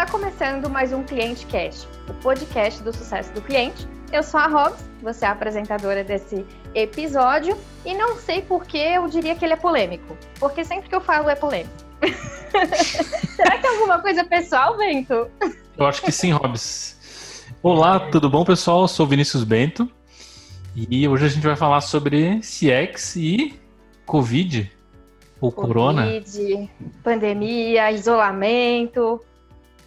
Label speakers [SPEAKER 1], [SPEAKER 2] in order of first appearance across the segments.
[SPEAKER 1] Está começando mais um Cliente Cast, o podcast do sucesso do cliente. Eu sou a Robs, você é a apresentadora desse episódio, e não sei por que eu diria que ele é polêmico, porque sempre que eu falo é polêmico. Será que é alguma coisa pessoal, Bento?
[SPEAKER 2] Eu acho que sim, Robs. Olá, tudo bom, pessoal? Eu sou Vinícius Bento e hoje a gente vai falar sobre CX e Covid ou
[SPEAKER 1] Covid,
[SPEAKER 2] Corona.
[SPEAKER 1] pandemia, isolamento.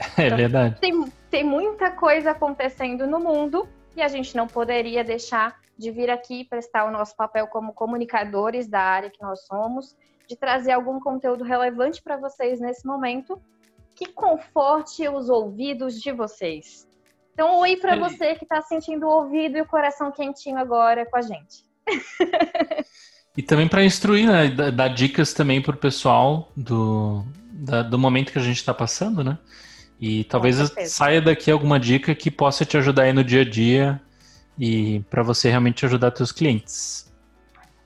[SPEAKER 2] É verdade.
[SPEAKER 1] Tem, tem muita coisa acontecendo no mundo e a gente não poderia deixar de vir aqui prestar o nosso papel como comunicadores da área que nós somos, de trazer algum conteúdo relevante para vocês nesse momento que conforte os ouvidos de vocês. Então, oi para você que está sentindo o ouvido e o coração quentinho agora com a gente.
[SPEAKER 2] E também para instruir, né? Dar, dar dicas também para o pessoal do, da, do momento que a gente está passando, né? E talvez saia daqui alguma dica que possa te ajudar aí no dia a dia e para você realmente ajudar seus clientes.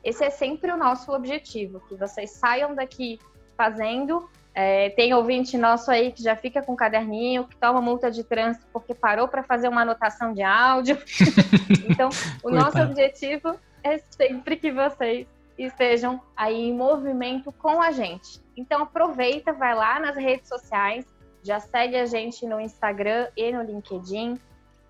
[SPEAKER 1] Esse é sempre o nosso objetivo, que vocês saiam daqui fazendo. É, tem ouvinte nosso aí que já fica com um caderninho, que toma multa de trânsito porque parou para fazer uma anotação de áudio. então, o nosso objetivo é sempre que vocês estejam aí em movimento com a gente. Então, aproveita, vai lá nas redes sociais, já segue a gente no Instagram e no LinkedIn.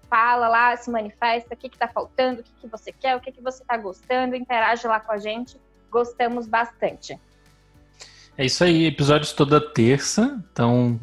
[SPEAKER 1] Fala lá, se manifesta, o que está faltando, o que, que você quer, o que, que você está gostando, interage lá com a gente. Gostamos bastante.
[SPEAKER 2] É isso aí, episódios toda terça. Então,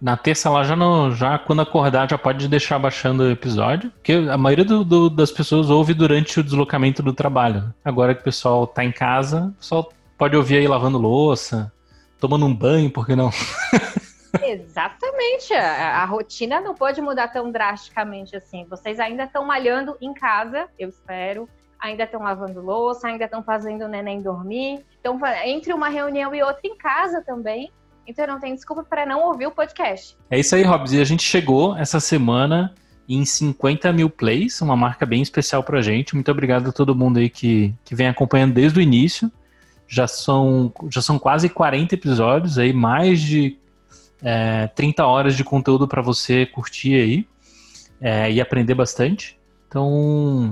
[SPEAKER 2] na terça lá já, no, já quando acordar já pode deixar baixando o episódio, porque a maioria do, do, das pessoas ouve durante o deslocamento do trabalho. Agora que o pessoal está em casa, o pessoal pode ouvir aí lavando louça, tomando um banho, por que não?
[SPEAKER 1] Exatamente. A, a, rotina não pode mudar tão drasticamente assim. Vocês ainda estão malhando em casa, eu espero. Ainda estão lavando louça, ainda estão fazendo o neném dormir. Então, entre uma reunião e outra em casa também. Então, não tem desculpa para não ouvir o podcast.
[SPEAKER 2] É isso aí, Robs. E a gente chegou essa semana em 50 mil plays, uma marca bem especial para gente. Muito obrigado a todo mundo aí que, que vem acompanhando desde o início. Já são, já são quase 40 episódios aí, mais de é, 30 horas de conteúdo para você curtir aí é, e aprender bastante. Então,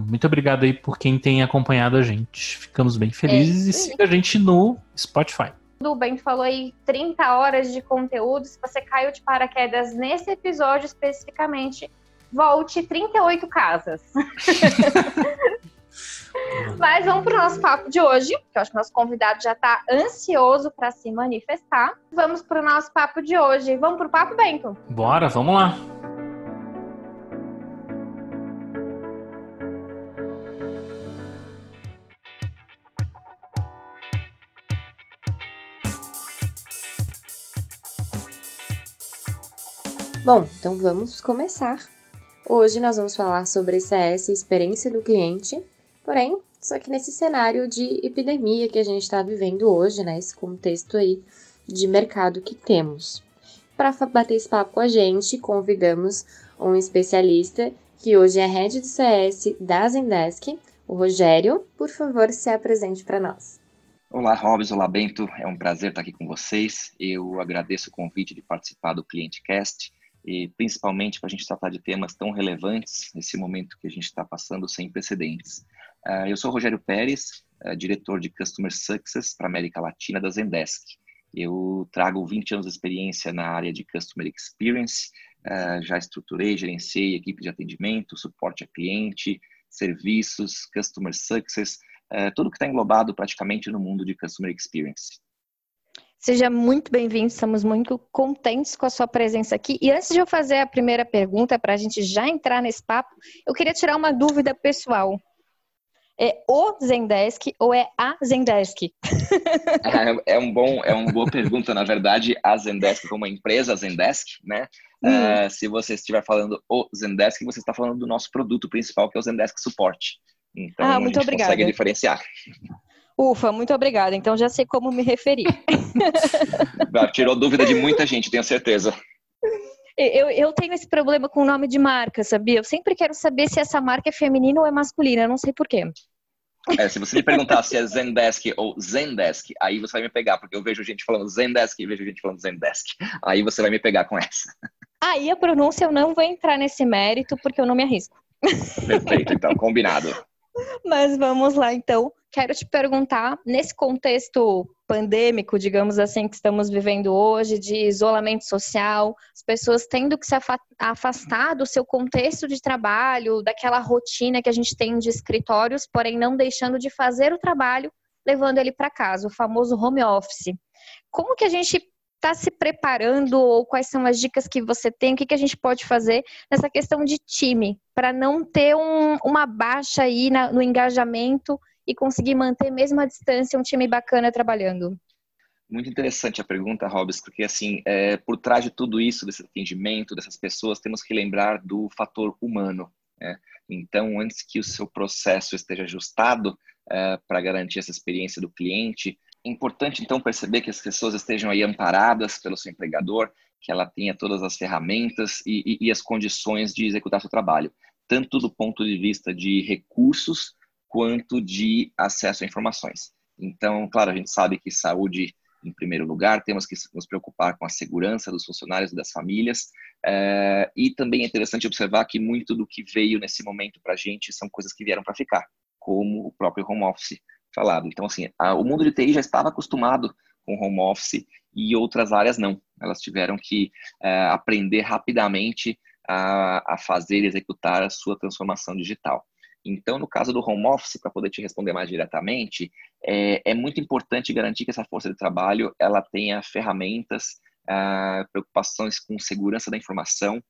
[SPEAKER 2] muito obrigado aí por quem tem acompanhado a gente. Ficamos bem felizes é, e siga a gente no Spotify.
[SPEAKER 1] O Ben falou aí 30 horas de conteúdo. Se você caiu de paraquedas nesse episódio especificamente, volte 38 casas. Mas vamos para o nosso papo de hoje, que eu acho que nosso convidado já está ansioso para se manifestar. Vamos para o nosso papo de hoje. Vamos para o papo, Bento?
[SPEAKER 2] Bora, vamos lá.
[SPEAKER 3] Bom, então vamos começar. Hoje nós vamos falar sobre CS, experiência do cliente, Porém, só que nesse cenário de epidemia que a gente está vivendo hoje, né, esse contexto aí de mercado que temos. Para bater esse papo com a gente, convidamos um especialista que hoje é head do CS da Zendesk, o Rogério. Por favor, se apresente para nós.
[SPEAKER 4] Olá, Robson, olá, Bento. É um prazer estar aqui com vocês. Eu agradeço o convite de participar do Cliente Cast e principalmente para a gente tratar de temas tão relevantes nesse momento que a gente está passando sem precedentes. Uh, eu sou Rogério Pérez, uh, diretor de Customer Success para América Latina da Zendesk. Eu trago 20 anos de experiência na área de Customer Experience, uh, já estruturei, gerenciei equipe de atendimento, suporte a cliente, serviços, Customer Success, tudo que está englobado praticamente no mundo de Customer Experience.
[SPEAKER 1] Seja muito bem-vindo, estamos muito contentes com a sua presença aqui. E antes de eu fazer a primeira pergunta, para a gente já entrar nesse papo, eu queria tirar uma dúvida pessoal. É o Zendesk ou é a Zendesk?
[SPEAKER 4] É, é, um bom, é uma boa pergunta, na verdade, a Zendesk como empresa, a Zendesk, né? Hum. Uh, se você estiver falando o Zendesk, você está falando do nosso produto principal, que é o Zendesk Support. Então, ah, muito a gente obrigada. consegue diferenciar.
[SPEAKER 1] Ufa, muito obrigada. Então já sei como me referir.
[SPEAKER 4] Tirou dúvida de muita gente, tenho certeza.
[SPEAKER 1] Eu, eu tenho esse problema com o nome de marca, sabia? Eu sempre quero saber se essa marca é feminina ou é masculina, eu não sei porquê.
[SPEAKER 4] É, se você me perguntar se é Zendesk ou Zendesk, aí você vai me pegar, porque eu vejo gente falando Zendesk e vejo gente falando Zendesk. Aí você vai me pegar com essa.
[SPEAKER 1] Aí a pronúncia eu não vou entrar nesse mérito, porque eu não me arrisco.
[SPEAKER 4] Perfeito, então, combinado.
[SPEAKER 1] Mas vamos lá, então. Quero te perguntar, nesse contexto pandêmico, digamos assim, que estamos vivendo hoje, de isolamento social, as pessoas tendo que se afastar do seu contexto de trabalho, daquela rotina que a gente tem de escritórios, porém não deixando de fazer o trabalho, levando ele para casa, o famoso home office. Como que a gente está se preparando ou quais são as dicas que você tem? O que, que a gente pode fazer nessa questão de time para não ter um, uma baixa aí na, no engajamento e conseguir manter mesmo a distância um time bacana trabalhando?
[SPEAKER 4] Muito interessante a pergunta, Robes, porque assim, é, por trás de tudo isso, desse atendimento, dessas pessoas, temos que lembrar do fator humano. Né? Então, antes que o seu processo esteja ajustado é, para garantir essa experiência do cliente, importante, então, perceber que as pessoas estejam aí amparadas pelo seu empregador, que ela tenha todas as ferramentas e, e, e as condições de executar seu trabalho, tanto do ponto de vista de recursos quanto de acesso a informações. Então, claro, a gente sabe que saúde em primeiro lugar, temos que nos preocupar com a segurança dos funcionários e das famílias, é, e também é interessante observar que muito do que veio nesse momento para a gente são coisas que vieram para ficar, como o próprio home office falado. Então, assim, a, o mundo de TI já estava acostumado com home office e outras áreas não. Elas tiveram que é, aprender rapidamente a, a fazer e executar a sua transformação digital. Então, no caso do home office, para poder te responder mais diretamente, é, é, muito importante garantir que essa força de trabalho ela tenha ferramentas, ah, preocupações com segurança da informação,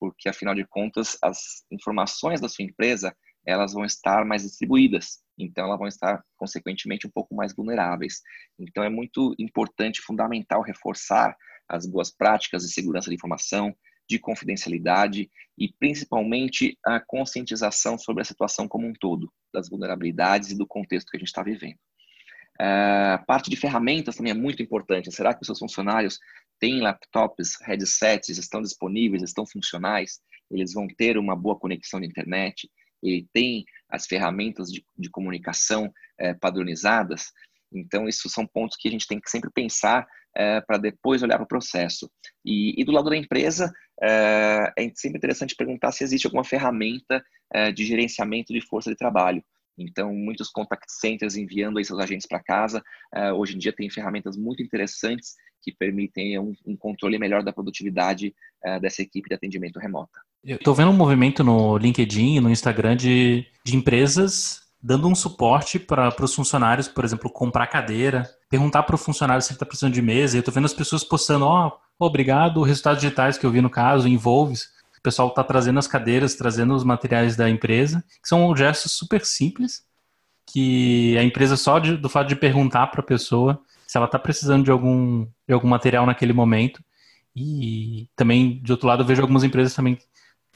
[SPEAKER 4] porque afinal de contas as informações da sua empresa elas vão estar mais distribuídas, então elas vão estar consequentemente um pouco mais vulneráveis. Então é muito importante, fundamental reforçar as boas práticas de segurança de informação, de confidencialidade e principalmente a conscientização sobre a situação como um todo, das vulnerabilidades e do contexto que a gente está vivendo. A é, parte de ferramentas também é muito importante. Será que os seus funcionários têm laptops, headsets, estão disponíveis, estão funcionais? Eles vão ter uma boa conexão de internet? Ele tem as ferramentas de, de comunicação é, padronizadas? Então, isso são pontos que a gente tem que sempre pensar é, para depois olhar para o processo. E, e, do lado da empresa, é, é, sempre interessante perguntar se existe alguma ferramenta de gerenciamento de força de trabalho. Então, muitos contact centers enviando aí seus agentes para casa. Hoje em dia tem ferramentas muito interessantes que permitem um, um controle melhor da produtividade dessa equipe de atendimento remota.
[SPEAKER 2] Eu estou vendo um movimento no LinkedIn, no Instagram de, de empresas dando um suporte para os funcionários, por exemplo, comprar cadeira, perguntar para o funcionário se ele está precisando de mesa. Eu estou vendo as pessoas postando, ó, oh, obrigado, resultados digitais que eu vi no caso, Involves. O pessoal está trazendo as cadeiras, trazendo os materiais da empresa, que são gestos super simples, que a empresa só de, do fato de perguntar para a pessoa se ela está precisando de algum, de algum material naquele momento. E também, de outro lado, eu vejo algumas empresas também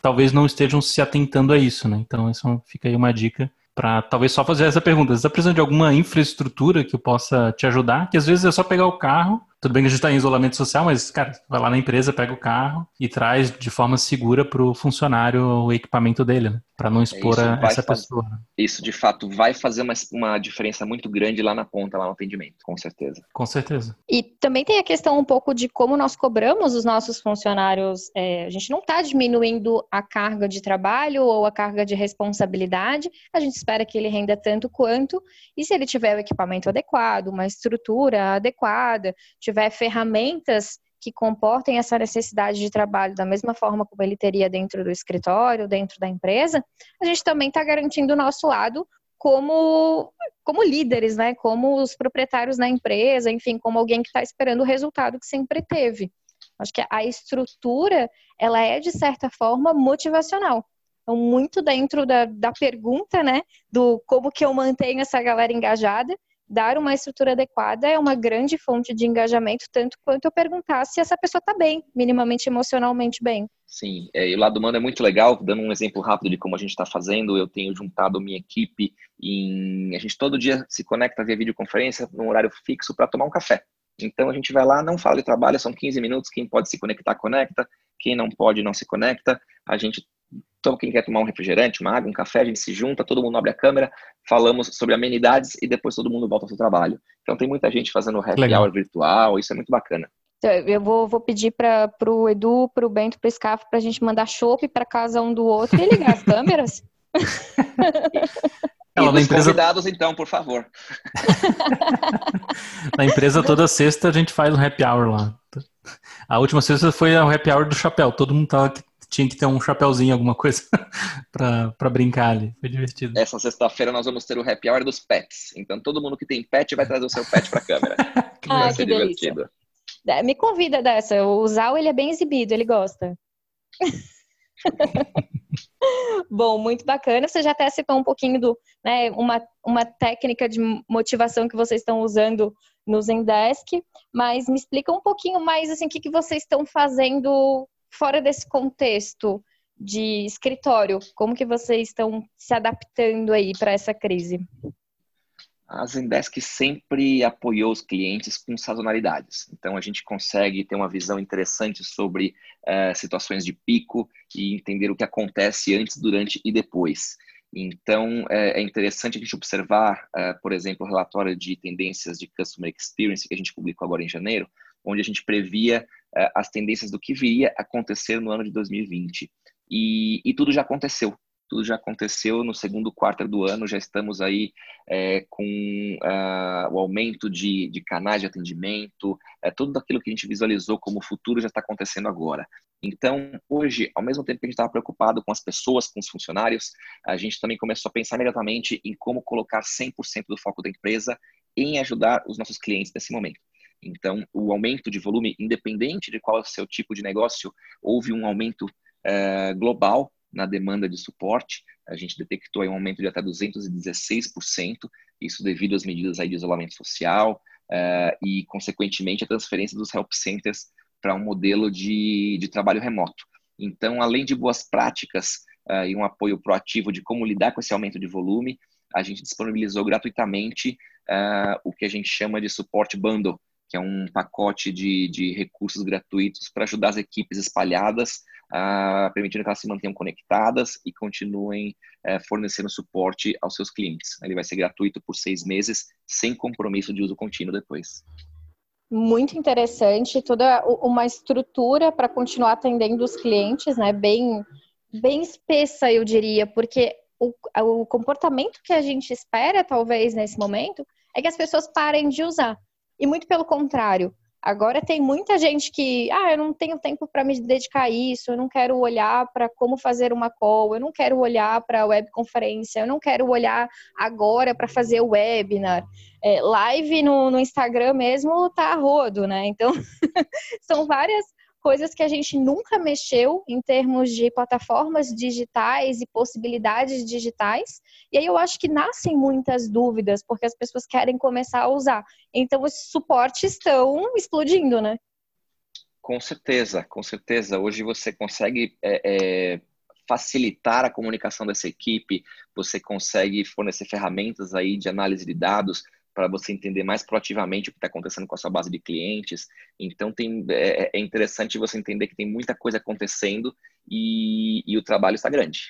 [SPEAKER 2] talvez não estejam se atentando a isso, né? Então, isso fica aí uma dica para talvez só fazer essa pergunta. Você está precisando de alguma infraestrutura que possa te ajudar? Que às vezes é só pegar o carro. Tudo bem que a gente está em isolamento social, mas, cara, vai lá na empresa, pega o carro e traz de forma segura para o funcionário o equipamento dele, né? Para não expor é, essa pessoa. Né?
[SPEAKER 4] Isso, de fato, vai fazer uma, uma diferença muito grande lá na ponta, lá no atendimento, com certeza.
[SPEAKER 2] Com certeza.
[SPEAKER 1] E também tem a questão um pouco de como nós cobramos os nossos funcionários. É, a gente não está diminuindo a carga de trabalho ou a carga de responsabilidade, a gente espera que ele renda tanto quanto, e se ele tiver o equipamento adequado, uma estrutura adequada, tiver ferramentas que comportem essa necessidade de trabalho da mesma forma como ele teria dentro do escritório, dentro da empresa, a gente também está garantindo o nosso lado como, como líderes, né? Como os proprietários da empresa, enfim, como alguém que está esperando o resultado que sempre teve. Acho que a estrutura, ela é, de certa forma, motivacional. Então, muito dentro da, da pergunta, né? Do como que eu mantenho essa galera engajada dar uma estrutura adequada é uma grande fonte de engajamento, tanto quanto eu perguntar se essa pessoa está bem, minimamente emocionalmente bem.
[SPEAKER 4] Sim, é, e o lado humano é muito legal. Dando um exemplo rápido de como a gente está fazendo, eu tenho juntado minha equipe em. A gente todo dia se conecta via videoconferência num horário fixo para tomar um café. Então a gente vai lá, não fala de trabalho, são 15 minutos. Quem pode se conectar, conecta. Quem não pode, não se conecta. A gente Então, quem quer tomar um refrigerante, uma água, um café, a gente se junta, todo mundo abre a câmera, falamos sobre amenidades e depois todo mundo volta ao seu trabalho. Então, tem muita gente fazendo happy Legal. hour virtual, isso é muito bacana.
[SPEAKER 1] Então, eu vou, vou pedir para o Edu, para o Bento, para o Scaf, para a gente mandar chopp para casa um do outro e ligar as câmeras.
[SPEAKER 4] Ela, empresa... convidados, então, por favor.
[SPEAKER 2] na empresa, toda sexta, a gente faz um happy hour lá. A última sexta foi o happy hour do chapéu. Todo mundo tava, tinha que ter um chapéuzinho, alguma coisa, para brincar ali. Foi divertido.
[SPEAKER 4] Essa sexta-feira nós vamos ter o happy hour dos pets. Então, todo mundo que tem pet vai trazer o seu pet para a câmera.
[SPEAKER 1] que ah, que divertido. Delícia. É, me convida dessa. O Zal, ele é bem exibido, ele gosta. Bom, muito bacana. Você já até citou um pouquinho do, né, uma, uma técnica de motivação que vocês estão usando no Zendesk, mas me explica um pouquinho mais assim, o que, que vocês estão fazendo fora desse contexto de escritório. Como que vocês estão se adaptando aí para essa crise?
[SPEAKER 4] a Zendesk sempre apoiou os clientes com sazonalidades. Então, a gente consegue ter uma visão interessante sobre uh, situações de pico e entender o que acontece antes, durante e depois. Então, é, é interessante a gente observar, uh, por exemplo, o relatório de tendências de Customer Experience que a gente publicou agora em janeiro, onde a gente previa as tendências do que viria acontecer no ano de 2020. E, e tudo já aconteceu tudo já aconteceu no segundo quarto do ano, já estamos aí é, com uh, o aumento de, de, canais de atendimento, é, tudo aquilo que a gente visualizou como futuro já está acontecendo agora. Então, hoje, ao mesmo tempo que a gente estava preocupado com as pessoas, com os funcionários, a gente também começou a pensar imediatamente em como colocar 100% do foco da empresa em ajudar os nossos clientes nesse momento. Então, o aumento de volume, independente de qual é o seu tipo de negócio, houve um aumento uh, global na demanda de suporte. A gente detectou um aumento de até 216%, isso devido às medidas de isolamento social uh, e, consequentemente, a transferência dos help centers para um modelo de, de trabalho remoto. Então, além de boas práticas uh, e um apoio proativo de como lidar com esse aumento de volume, a gente disponibilizou gratuitamente uh, o que a gente chama de suporte bundle, que é um pacote de, de recursos gratuitos para ajudar as equipes espalhadas uh, permitindo que elas se mantenham conectadas e continuem uh, fornecendo suporte aos seus clientes. Ele vai ser gratuito por seis meses, sem compromisso de uso contínuo depois.
[SPEAKER 1] Muito interessante, toda uma estrutura para continuar atendendo os clientes, né? Bem, bem espessa, eu diria, porque o, o comportamento que a gente espera, talvez, nesse momento, é que as pessoas parem de usar. E muito pelo contrário, Agora tem muita gente que, ah, eu não tenho tempo para me dedicar a isso, eu não quero olhar para como fazer uma call, eu não quero olhar para webconferência, eu não quero olhar agora para fazer o webinar. É, live no, no Instagram mesmo tá a rodo, né? Então, são várias coisas que a gente nunca mexeu em termos de plataformas digitais e possibilidades digitais. E aí eu acho que nascem muitas dúvidas, porque as pessoas querem começar a usar. Então os suportes estão explodindo, né?
[SPEAKER 4] Com certeza, com certeza. Hoje você consegue é, é, facilitar a comunicação dessa equipe, você consegue fornecer ferramentas aí de análise de dados, para você entender mais proativamente o que está acontecendo com a sua base de clientes. Então tem, é, é, interessante você entender que tem muita coisa acontecendo e, e o trabalho está grande.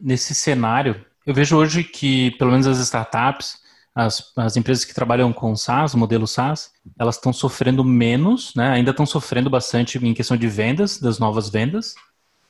[SPEAKER 2] Nesse cenário, eu vejo hoje que, pelo menos as startups, as, as empresas que trabalham com SaaS, modelo SaaS, elas estão sofrendo menos, né? ainda estão sofrendo bastante em questão de vendas, das novas vendas,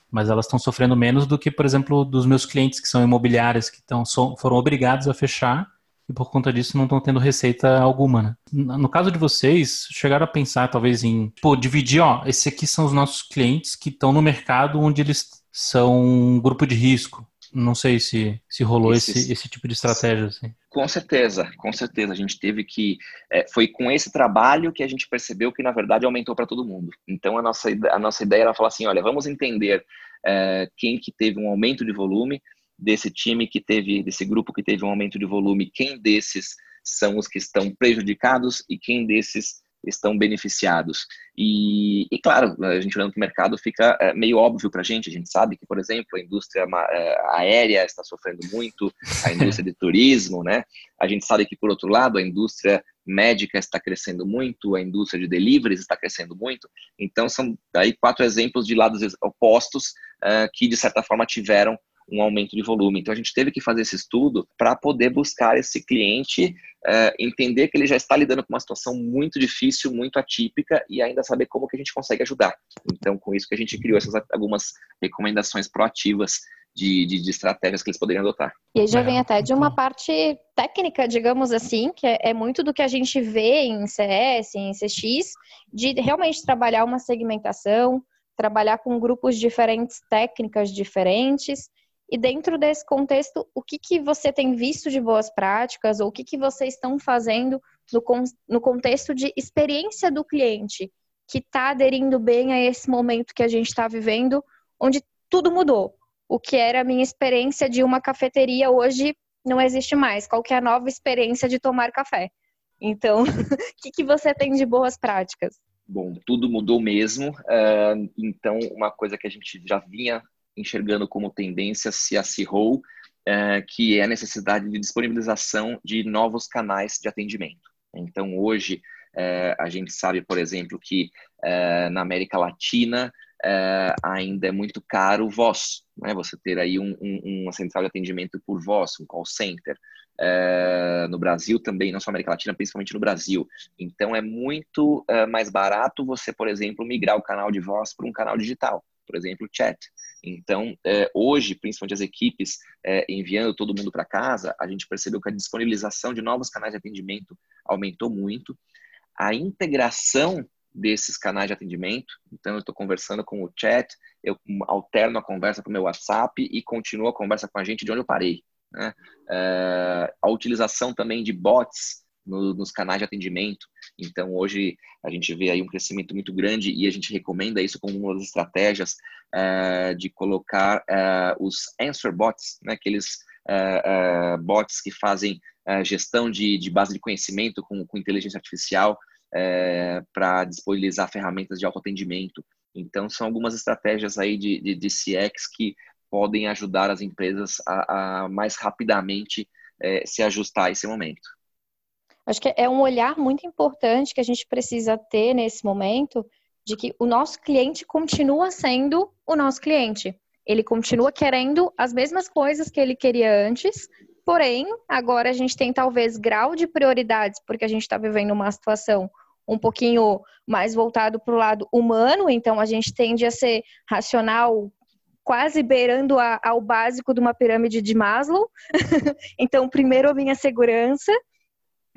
[SPEAKER 2] mas elas estão sofrendo menos do que, por exemplo, dos meus clientes que são imobiliárias, que tão, foram obrigados a fechar e por conta disso não estão tendo receita alguma, né? No caso de vocês, chegaram a pensar talvez em, pô, dividir, ó, esses aqui são os nossos clientes que estão no mercado onde eles são um grupo de risco. Não sei se, se rolou esse, esse tipo de estratégia. Assim.
[SPEAKER 4] Com certeza, com certeza. A gente teve que. É, foi com esse trabalho que a gente percebeu que, na verdade, aumentou para todo mundo. Então, a nossa, a nossa ideia era falar assim: olha, vamos entender é, quem que teve um aumento de volume, desse time que teve, desse grupo que teve um aumento de volume, quem desses são os que estão prejudicados e quem desses estão beneficiados. E, e claro, a gente olhando para o mercado fica é, meio óbvio para a gente. A gente sabe que, por exemplo, a indústria é, aérea está sofrendo muito, a indústria de turismo, né? A gente sabe que, por outro lado, a indústria médica está crescendo muito, a indústria de deliveries está crescendo muito. Então, são aí quatro exemplos de lados opostos uh, que, de certa forma, tiveram um aumento de volume. Então a gente teve que fazer esse estudo para poder buscar esse cliente, uh, entender que ele já está lidando com uma situação muito difícil, muito atípica e ainda saber como que a gente consegue ajudar. Então com isso que a gente criou essas algumas recomendações proativas de, de, de, estratégias que eles poderiam adotar.
[SPEAKER 1] E aí já vem até de uma parte técnica, digamos assim, que é, é, muito do que a gente vê em CS, em CX, de realmente trabalhar uma segmentação, trabalhar com grupos diferentes, técnicas diferentes, e dentro desse contexto, o que, que você tem visto de boas práticas ou o que, que vocês estão fazendo no, no contexto de experiência do cliente que está aderindo bem a esse momento que a gente está vivendo, onde tudo mudou. O que era a minha experiência de uma cafeteria hoje não existe mais. Qual que é a nova experiência de tomar café? Então, o que, que você tem de boas práticas?
[SPEAKER 4] Bom, tudo mudou mesmo. Uh, então, uma coisa que a gente já vinha enxergando como tendência se acirrou, é, que é a necessidade de disponibilização de novos canais de atendimento. Então, hoje, é, a gente sabe, por exemplo, que é, na América Latina ainda é muito caro voz, né? você ter aí um, um, uma central de atendimento por voz, um call center. no Brasil também, não só América Latina, principalmente no Brasil. Então, é muito mais barato você, por exemplo, migrar o canal de voz para um canal digital por exemplo, chat. Então, é, hoje, principalmente as equipes é, enviando todo mundo para casa, a gente percebeu que a disponibilização de novos canais de atendimento aumentou muito. A integração desses canais de atendimento, então eu estou conversando com o chat, eu alterno a conversa para o meu WhatsApp e continuo a conversa com a gente de onde eu parei. Né? É, a utilização também de bots no, nos canais de atendimento. Então, hoje a gente vê aí um crescimento muito grande e a gente recomenda isso como uma das estratégias uh, de colocar uh, os answer bots, né, aqueles uh, bots que fazem gestão de, de, base de conhecimento com, com inteligência artificial para disponibilizar ferramentas de autoatendimento. Então, são algumas estratégias aí de, de, de CX que podem ajudar as empresas a, a mais rapidamente se ajustar a esse momento.
[SPEAKER 1] Acho que é um olhar muito importante que a gente precisa ter nesse momento de que o nosso cliente continua sendo o nosso cliente. Ele continua querendo as mesmas coisas que ele queria antes, porém, agora a gente tem talvez grau de prioridades, porque a gente está vivendo uma situação um pouquinho mais voltado para o lado humano, então a gente tende a ser racional, quase beirando a, ao básico de uma pirâmide de Maslow. então, primeiro a minha segurança,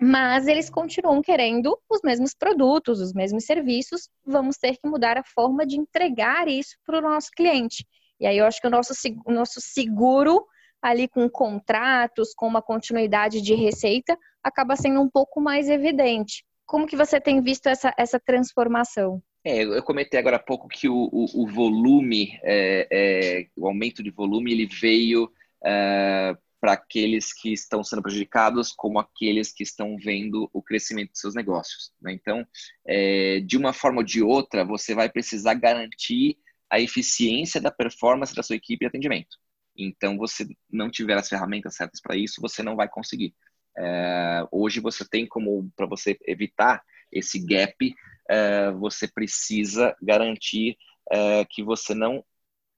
[SPEAKER 1] mas eles continuam querendo os mesmos produtos, os mesmos serviços. Vamos ter que mudar a forma de entregar isso para o nosso cliente. E aí eu acho que o nosso, o nosso seguro ali com contratos, com uma continuidade de receita, acaba sendo um pouco mais evidente. Como que você tem visto essa, essa transformação?
[SPEAKER 4] É, eu comentei agora há pouco que o, o, o volume, é, é, o aumento de volume, ele veio é, para aqueles que estão sendo prejudicados, como aqueles que estão vendo o crescimento de seus negócios. Né? Então, é, de uma forma ou de outra, você vai precisar garantir a eficiência da performance da sua equipe de atendimento. Então, você não tiver as ferramentas certas para isso, você não vai conseguir. É, hoje você tem como, para você evitar esse gap, é, você precisa garantir é, que você não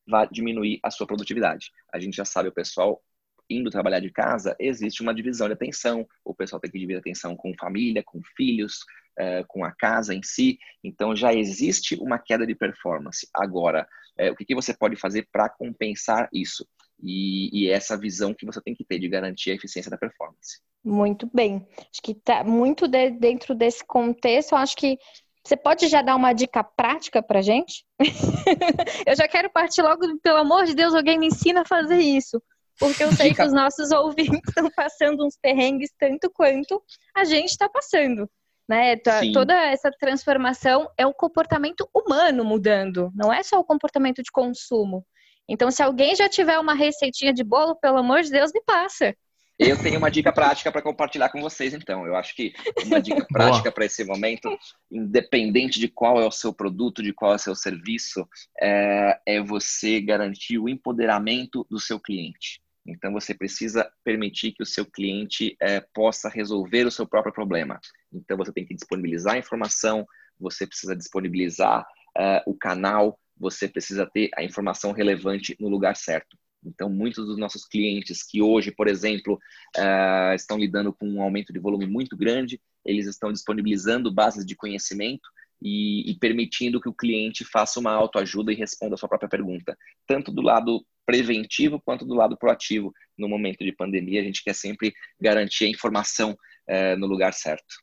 [SPEAKER 4] vai diminuir a sua produtividade. A gente já sabe, o pessoal indo trabalhar de casa, existe uma divisão de atenção. O pessoal tem que dividir atenção com família, com filhos, é, com a casa em si. Então já existe uma queda de performance. Agora, é, o que, que você pode fazer para compensar isso? E, e essa visão que você tem que ter de garantir a eficiência da performance.
[SPEAKER 1] Muito bem. Acho que tá muito de, dentro desse contexto. Eu acho que você pode já dar uma dica prática para gente? eu já quero partir logo, pelo amor de Deus, alguém me ensina a fazer isso porque eu sei que os nossos ouvintes estão passando uns perrengues tanto quanto a gente está passando. Né? Toda essa transformação é o comportamento humano mudando, não é só o comportamento de consumo. Então, se alguém já tiver uma receitinha de bolo, pelo amor de Deus, me passa.
[SPEAKER 4] Eu tenho uma dica prática para compartilhar com vocês, então. Eu acho que uma dica prática para esse momento, independente de qual é o seu produto, de qual é o seu serviço, é, é você garantir o empoderamento do seu cliente. Então, você precisa permitir que o seu cliente é, possa resolver o seu próprio problema. Então, você tem que disponibilizar a informação, você precisa disponibilizar é, o canal, você precisa ter a informação relevante no lugar certo. Então, muitos dos nossos clientes que hoje, por exemplo, uh, estão lidando com um aumento de volume muito grande, eles estão disponibilizando bases de conhecimento e, e permitindo que o cliente faça uma autoajuda e responda a sua própria pergunta, tanto do lado preventivo quanto do lado proativo. No momento de pandemia, a gente quer sempre garantir a informação uh, no lugar certo.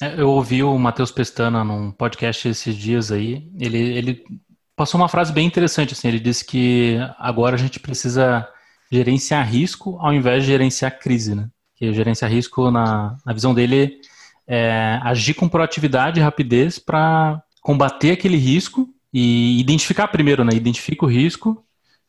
[SPEAKER 2] É, eu ouvi o Matheus Pestana num podcast esses dias aí. Ele, ele passou uma frase bem interessante, assim, ele disse que agora a gente precisa gerenciar risco ao invés de gerenciar crise, né? Que gerenciar risco, na, na visão dele, é agir com proatividade e rapidez para combater aquele risco e identificar primeiro, né? Identifica o risco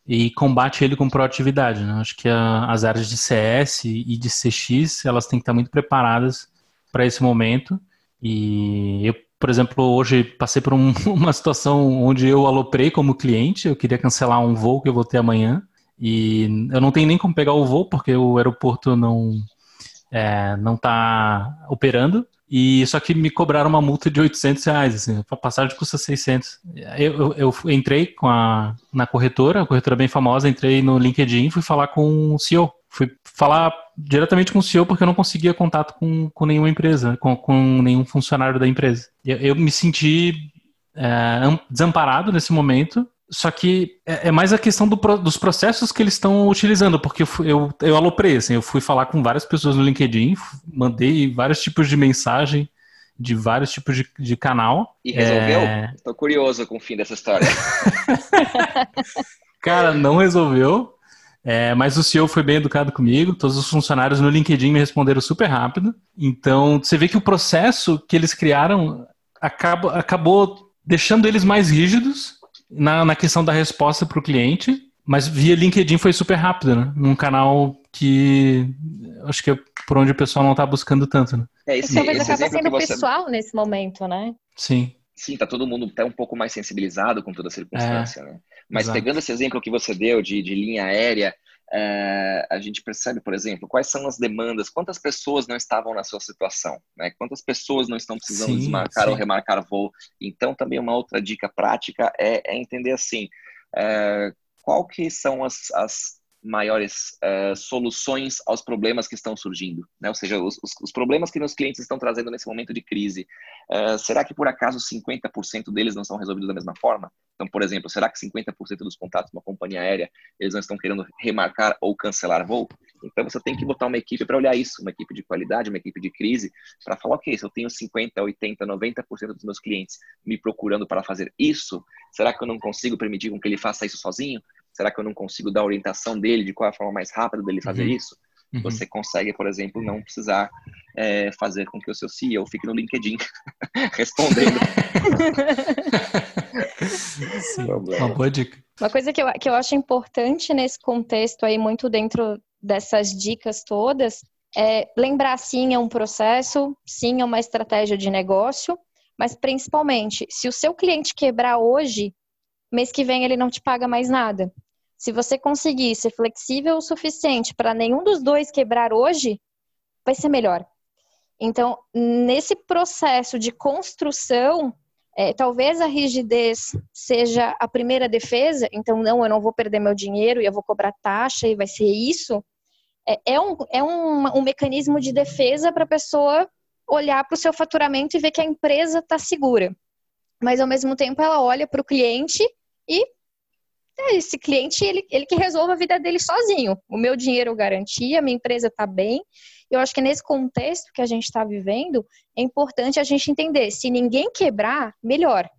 [SPEAKER 2] e combate ele com proatividade, né? Acho que a, as áreas de CS e de CX, elas têm que estar muito preparadas para esse momento e eu por exemplo, hoje passei por um, uma situação onde eu aloprei como cliente, eu queria cancelar um voo que eu vou ter amanhã, e eu não tenho nem como pegar o voo, porque o aeroporto não é, não está operando, e só que me cobraram uma multa de 800 reais, assim, a passagem custa 600. Eu, eu, eu, entrei com a, na corretora, a corretora bem famosa, entrei no LinkedIn fui falar com o CEO. Fui falar diretamente com o CEO porque eu não conseguia contato com, com nenhuma empresa, com, com nenhum funcionário da empresa. Eu, eu me senti é, desamparado nesse momento, só que é, é mais a questão do, dos processos que eles estão utilizando, porque eu, eu, eu aloprei, assim, eu fui falar com várias pessoas no LinkedIn, mandei vários tipos de mensagem, de vários tipos de, de canal.
[SPEAKER 4] E resolveu? É... Estou curioso com o fim dessa história.
[SPEAKER 2] Cara, não resolveu. É, mas o CEO foi bem educado comigo, todos os funcionários no LinkedIn me responderam super rápido. Então, você vê que o processo que eles criaram acaba, acabou deixando eles mais rígidos na, na questão da resposta para o cliente, mas via LinkedIn foi super rápido, né? Num canal que acho que é por onde o pessoal não está buscando tanto, né?
[SPEAKER 1] É, esse, talvez acaba sendo você... pessoal nesse momento, né?
[SPEAKER 2] Sim.
[SPEAKER 4] Sim, tá todo mundo até um pouco mais sensibilizado com toda a circunstância, é. né? Mas Exato. pegando esse exemplo que você deu de, de linha aérea, é, a gente percebe, por exemplo, quais são as demandas, quantas pessoas não estavam na sua situação, né? quantas pessoas não estão precisando sim, desmarcar sim. ou remarcar voo. Então, também uma outra dica prática é, é entender assim, é, qual que são as, as maiores uh, soluções aos problemas que estão surgindo, né? Ou seja, os, os, problemas que meus clientes estão trazendo nesse momento de crise, uh, será que por acaso 50% deles não são resolvidos da mesma forma? Então, por exemplo, será que 50% dos contatos de uma companhia aérea eles não estão querendo remarcar ou cancelar voo? Então, você tem que botar uma equipe para olhar isso, uma equipe de qualidade, uma equipe de crise, para falar, ok, se eu tenho 50, 80, 90% dos meus clientes me procurando para fazer isso, será que eu não consigo permitir que ele faça isso sozinho? Será que eu não consigo dar a orientação dele de qual é a forma mais rápida dele fazer uhum. isso? Uhum. Você consegue, por exemplo, não precisar é, fazer com que o seu CEO fique no LinkedIn respondendo.
[SPEAKER 2] Uma boa dica.
[SPEAKER 1] Uma coisa que eu, que eu acho importante nesse contexto aí, muito dentro dessas dicas todas, é lembrar sim é um processo, sim é uma estratégia de negócio, mas principalmente, se o seu cliente quebrar hoje, mês que vem ele não te paga mais nada. Se você conseguir ser flexível o suficiente para nenhum dos dois quebrar hoje, vai ser melhor. Então, nesse processo de construção, é, talvez a rigidez seja a primeira defesa. Então, não, eu não vou perder meu dinheiro e eu vou cobrar taxa e vai ser isso. É, é um, é um, um mecanismo de defesa para a pessoa olhar para o seu faturamento e ver que a empresa está segura. Mas, ao mesmo tempo, ela olha para o cliente e é, esse cliente, ele, ele que resolve a vida dele sozinho. O meu dinheiro eu garantia, a minha empresa está bem. Eu acho que nesse contexto que a gente está vivendo, é importante a gente entender, se ninguém quebrar, melhor.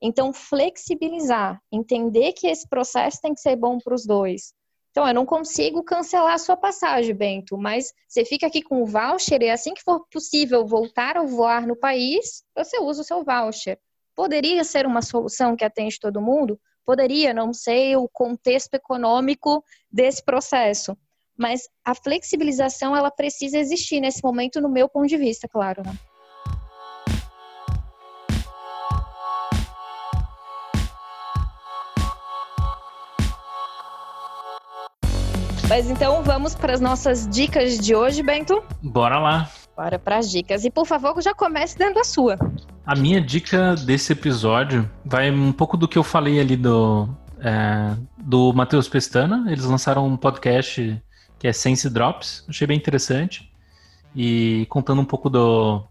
[SPEAKER 1] Então, flexibilizar, entender que esse processo tem que ser bom para os dois. Então, eu não consigo cancelar a sua passagem, Bento, mas você fica aqui com o voucher e assim que for possível voltar a voar no país, você usa o seu voucher. Poderia ser uma solução que atende todo mundo? Poderia, não sei o contexto econômico desse processo. mas a flexibilização ela precisa existir nesse momento, no meu ponto de vista, claro. Né? Mas então vamos para as nossas dicas de hoje, Bento?
[SPEAKER 2] Bora lá.
[SPEAKER 1] Bora para as dicas. E por favor, já comece dando a sua.
[SPEAKER 2] A minha dica desse episódio vai um pouco do que eu falei ali do, é, do Matheus Pestana. Eles lançaram um podcast que é Sense Drops. Achei bem interessante. E contando um pouco do,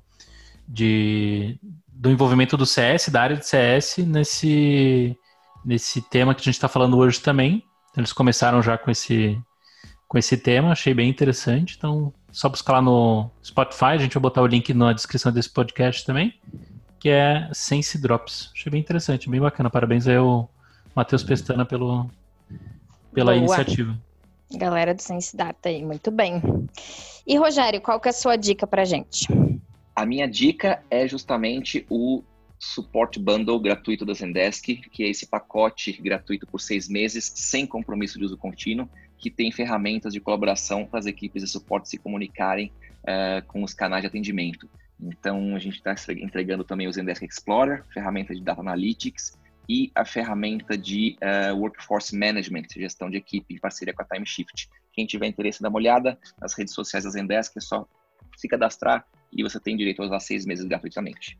[SPEAKER 2] de, do envolvimento do CS, da área de CS, nesse, nesse tema que a gente está falando hoje também. Eles começaram já com esse, com esse tema, achei bem interessante. Então, só buscar lá no Spotify, a gente vai botar o link na descrição desse podcast também, que é Sense Drops. Achei bem interessante, bem bacana. Parabéns aí ao Matheus Pestana pelo, pela Boa. iniciativa.
[SPEAKER 1] Galera do Sense Data aí, muito bem. E Rogério, qual que é a sua dica pra gente?
[SPEAKER 4] A minha dica é justamente o Support Bundle gratuito da Zendesk, que é esse pacote gratuito por seis meses, sem compromisso de uso contínuo, que tem ferramentas de colaboração para as equipes de suporte se comunicarem uh, com os canais de atendimento. Então, a gente está entregando também o Zendesk Explorer, ferramenta de Data Analytics e a ferramenta de uh, Workforce Management, gestão de equipe, em parceria com a TimeShift. Quem tiver interesse, dá uma olhada nas redes sociais da Zendesk, é só se cadastrar e você tem direito a usar seis meses gratuitamente.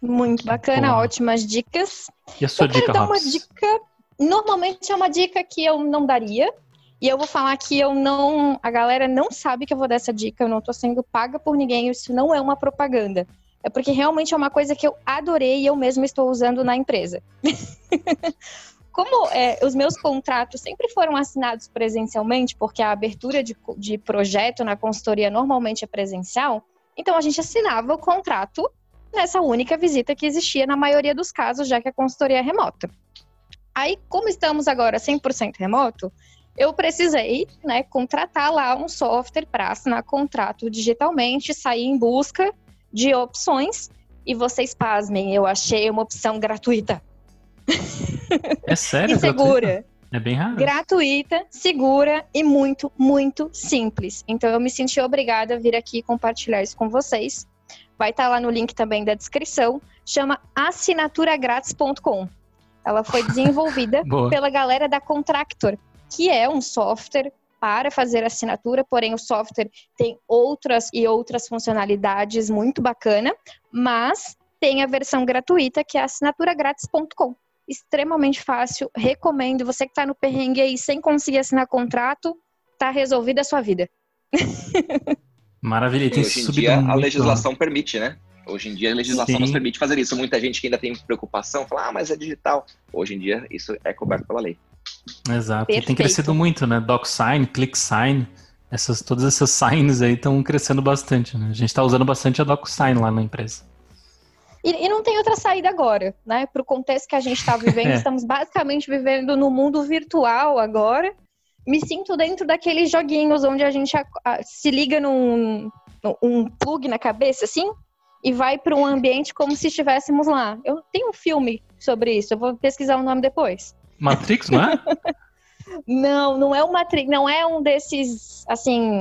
[SPEAKER 1] Muito bacana, ótimas dicas.
[SPEAKER 2] E a sua
[SPEAKER 1] eu
[SPEAKER 2] dica,
[SPEAKER 1] quero dar uma dica Normalmente é uma dica que eu não daria. E eu vou falar que eu não. A galera não sabe que eu vou dar essa dica, eu não tô sendo paga por ninguém, isso não é uma propaganda. É porque realmente é uma coisa que eu adorei e eu mesma estou usando na empresa. Como é, os meus contratos sempre foram assinados presencialmente, porque a abertura de, de projeto na consultoria normalmente é presencial, então a gente assinava o contrato nessa única visita que existia na maioria dos casos, já que a consultoria é remota. Aí, como estamos agora 100% remoto, eu precisei né, contratar lá um software para assinar contrato digitalmente, sair em busca de opções. E vocês pasmem, eu achei uma opção gratuita.
[SPEAKER 2] É sério?
[SPEAKER 1] e segura.
[SPEAKER 2] É bem raro.
[SPEAKER 1] Gratuita, segura e muito, muito simples. Então eu me senti obrigada a vir aqui compartilhar isso com vocês. Vai estar tá lá no link também da descrição. Chama assinaturagrátis.com. Ela foi desenvolvida pela galera da Contractor, que é um software para fazer assinatura, porém o software tem outras e outras funcionalidades muito bacana, mas tem a versão gratuita que é assinaturagrátis.com. Extremamente fácil, recomendo. Você que está no perrengue aí sem conseguir assinar contrato, tá resolvida a sua vida.
[SPEAKER 2] Maravilha, tem
[SPEAKER 4] hoje em dia a legislação permite, né? Hoje em dia a legislação Sim. nos permite fazer isso. Muita gente que ainda tem preocupação fala, ah, mas é digital. Hoje em dia isso é coberto pela lei.
[SPEAKER 2] Exato. Perfeito. E tem crescido muito, né? DocSign, ClickSign, essas, todas essas signs aí estão crescendo bastante, né? A gente está usando bastante a DocSign lá na empresa.
[SPEAKER 1] E, e, não tem outra saída agora, né? Para o contexto que a gente está vivendo, é. estamos basicamente vivendo no mundo virtual agora. Me sinto dentro daqueles joguinhos onde a gente a, a, se liga num, num um plug na cabeça, assim, e vai para um ambiente como se estivéssemos lá. Eu tenho um filme sobre isso, eu vou pesquisar o nome depois.
[SPEAKER 2] Matrix, não é?
[SPEAKER 1] não, não é o Matrix, não é um desses, assim,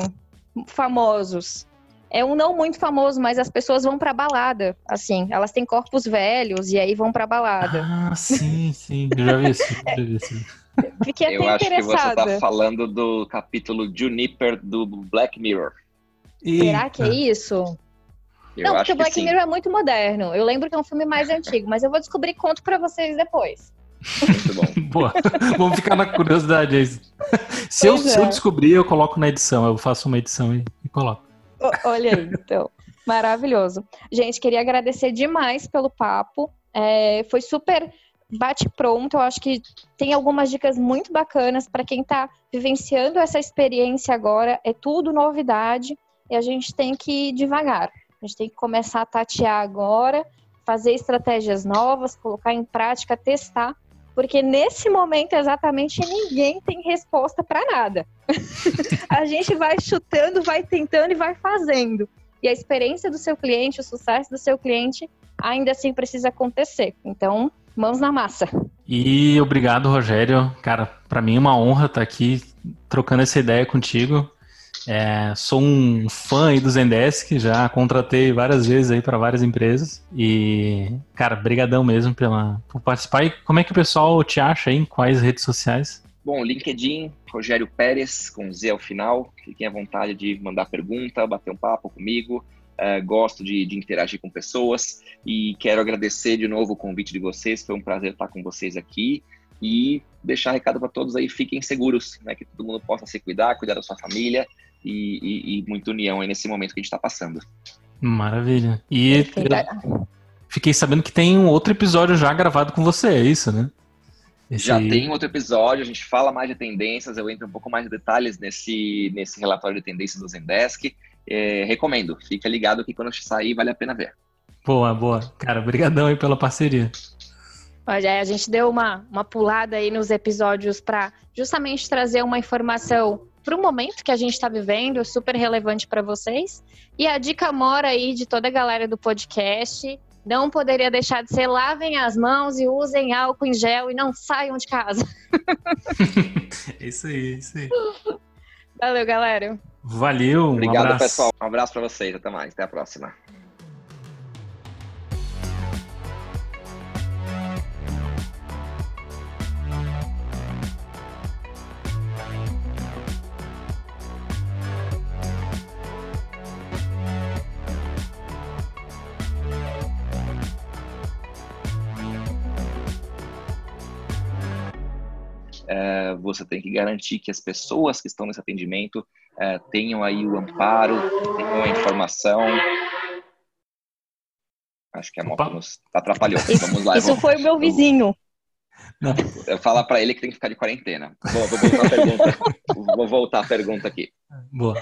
[SPEAKER 1] famosos. É um não muito famoso, mas as pessoas vão pra balada, assim. Elas têm corpos velhos e aí vão pra balada.
[SPEAKER 2] Ah, sim, sim. Eu já vi isso. Já vi isso.
[SPEAKER 1] Fiquei até
[SPEAKER 4] Eu acho
[SPEAKER 1] interessada.
[SPEAKER 4] que você tá falando do capítulo Juniper do Black Mirror.
[SPEAKER 1] Será que é isso? Eu não, porque o Black Mirror é muito moderno. Eu lembro que é um filme mais antigo, mas eu vou descobrir conto pra vocês depois.
[SPEAKER 4] Muito bom.
[SPEAKER 2] Boa. Vamos ficar na curiosidade aí. Se eu, é. se eu, descobrir, eu coloco na edição. Eu faço uma edição e, e coloco.
[SPEAKER 1] olha aí, então. Maravilhoso. Gente, queria agradecer demais pelo papo. É, foi super bate-pronto. Eu acho que tem algumas dicas muito bacanas para quem está vivenciando essa experiência agora. É tudo novidade e a gente tem que ir devagar. A gente tem que começar a tatear agora, fazer estratégias novas, colocar em prática, testar, porque nesse momento exatamente ninguém tem resposta para nada. a gente vai chutando, vai tentando e vai fazendo. E a experiência do seu cliente, o sucesso do seu cliente, ainda assim precisa acontecer. Então, mãos na massa.
[SPEAKER 2] E obrigado, Rogério. Cara, para mim é uma honra estar aqui trocando essa ideia contigo. É, sou um fã aí do Zendesk, já contratei várias vezes aí para várias empresas. E, cara, brigadão mesmo pela, por participar. E como é que o pessoal te acha aí? Em quais redes sociais?
[SPEAKER 4] Bom, LinkedIn, Rogério Pérez, com Z ao final. Fiquem à vontade de mandar pergunta, bater um papo comigo. É, gosto de, de, interagir com pessoas e quero agradecer de novo o convite de vocês. Foi um prazer estar com vocês aqui e deixar recado para todos aí: fiquem seguros, né, que todo mundo possa se cuidar, cuidar da sua família e, e, e muita união aí nesse momento que a gente está passando.
[SPEAKER 2] Maravilha. E fiquei sabendo que tem um outro episódio já gravado com você, é isso, né?
[SPEAKER 4] Esse... Já tem outro episódio, a gente fala mais de tendências, eu entro um pouco mais de detalhes nesse, nesse relatório de tendências do Zendesk. É, recomendo, fica ligado que quando sair vale a pena ver.
[SPEAKER 2] Boa, boa. Cara, obrigadão aí pela parceria.
[SPEAKER 1] Olha, a gente deu uma, uma pulada aí nos episódios para justamente trazer uma informação para o momento que a gente está vivendo, super relevante para vocês. E a dica mora aí de toda a galera do podcast. Não poderia deixar de ser lavem as mãos e usem álcool em gel e não saiam de casa.
[SPEAKER 2] isso aí, isso aí.
[SPEAKER 1] Valeu, galera.
[SPEAKER 2] Valeu.
[SPEAKER 4] Obrigado, um pessoal. Um abraço para vocês. Até mais. Até a próxima. É, você tem que garantir que as pessoas que estão nesse atendimento é, tenham aí o amparo, tenham a informação. Acho que a moto Opa. nos atrapalhou. Vamos lá.
[SPEAKER 1] Isso vamos, foi o meu vizinho.
[SPEAKER 4] Não. Eu falar para ele que tem que ficar de quarentena. Vou, vou voltar a pergunta. vou voltar a pergunta aqui.
[SPEAKER 2] Boa.